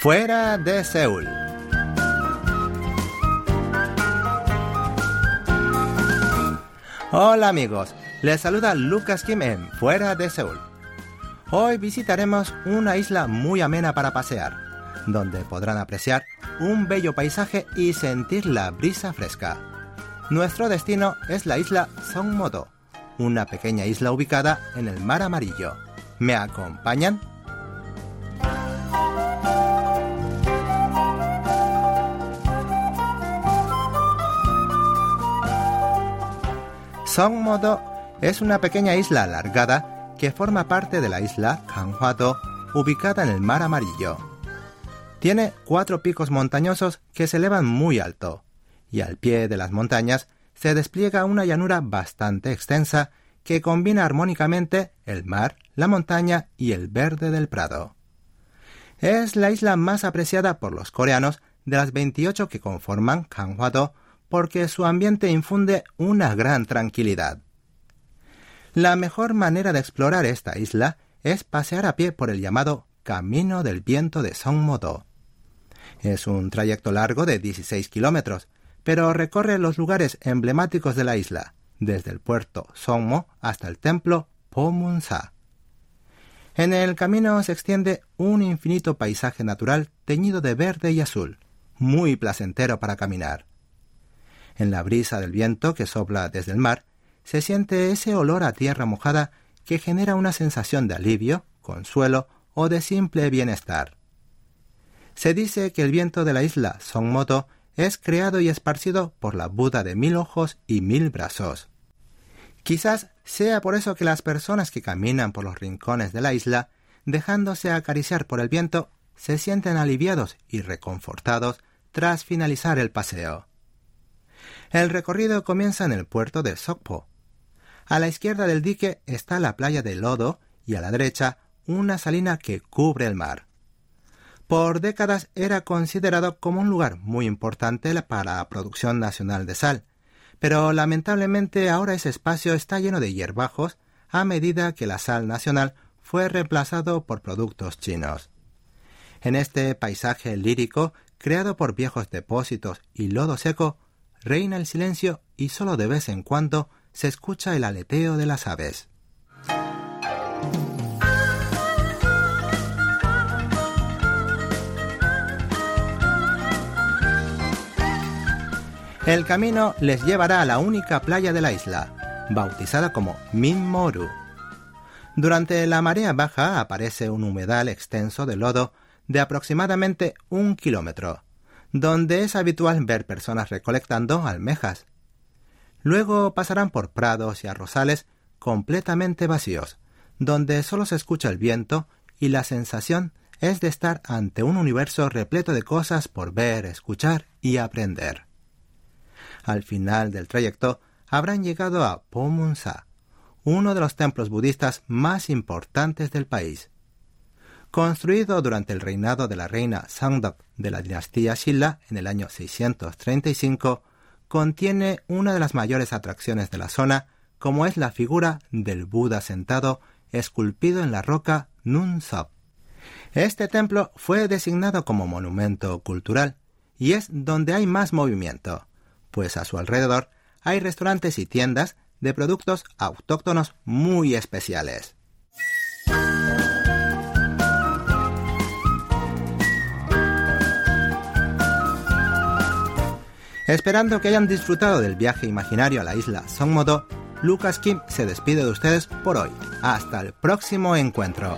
Fuera de Seúl. Hola amigos, les saluda Lucas Kim en Fuera de Seúl. Hoy visitaremos una isla muy amena para pasear, donde podrán apreciar un bello paisaje y sentir la brisa fresca. Nuestro destino es la isla Songmodo, una pequeña isla ubicada en el Mar Amarillo. ¿Me acompañan? Songmodo es una pequeña isla alargada que forma parte de la isla Kanghwa-do, ubicada en el Mar Amarillo. Tiene cuatro picos montañosos que se elevan muy alto, y al pie de las montañas se despliega una llanura bastante extensa que combina armónicamente el mar, la montaña y el verde del prado. Es la isla más apreciada por los coreanos de las 28 que conforman Kanghwa-do porque su ambiente infunde una gran tranquilidad. La mejor manera de explorar esta isla es pasear a pie por el llamado Camino del Viento de Songmo-do. Es un trayecto largo de 16 kilómetros, pero recorre los lugares emblemáticos de la isla, desde el puerto Songmo hasta el templo Pomunsa. En el camino se extiende un infinito paisaje natural teñido de verde y azul, muy placentero para caminar. En la brisa del viento que sopla desde el mar, se siente ese olor a tierra mojada que genera una sensación de alivio, consuelo o de simple bienestar. Se dice que el viento de la isla Songmoto es creado y esparcido por la Buda de mil ojos y mil brazos. Quizás sea por eso que las personas que caminan por los rincones de la isla, dejándose acariciar por el viento, se sienten aliviados y reconfortados tras finalizar el paseo. El recorrido comienza en el puerto de Sokpo. A la izquierda del dique está la playa de Lodo y a la derecha una salina que cubre el mar. Por décadas era considerado como un lugar muy importante para la producción nacional de sal, pero lamentablemente ahora ese espacio está lleno de hierbajos a medida que la sal nacional fue reemplazado por productos chinos. En este paisaje lírico, creado por viejos depósitos y lodo seco, reina el silencio y solo de vez en cuando se escucha el aleteo de las aves. El camino les llevará a la única playa de la isla, bautizada como Minmoru. Durante la marea baja aparece un humedal extenso de lodo de aproximadamente un kilómetro, donde es habitual ver personas recolectando almejas. Luego pasarán por prados y arrozales completamente vacíos, donde solo se escucha el viento y la sensación es de estar ante un universo repleto de cosas por ver, escuchar y aprender. Al final del trayecto habrán llegado a Pomunsa, uno de los templos budistas más importantes del país. Construido durante el reinado de la reina Sangdok de la dinastía Shilla en el año 635, contiene una de las mayores atracciones de la zona, como es la figura del Buda sentado esculpido en la roca Nun Sop. Este templo fue designado como monumento cultural y es donde hay más movimiento, pues a su alrededor hay restaurantes y tiendas de productos autóctonos muy especiales. Esperando que hayan disfrutado del viaje imaginario a la isla Songmodo, Lucas Kim se despide de ustedes por hoy. Hasta el próximo encuentro.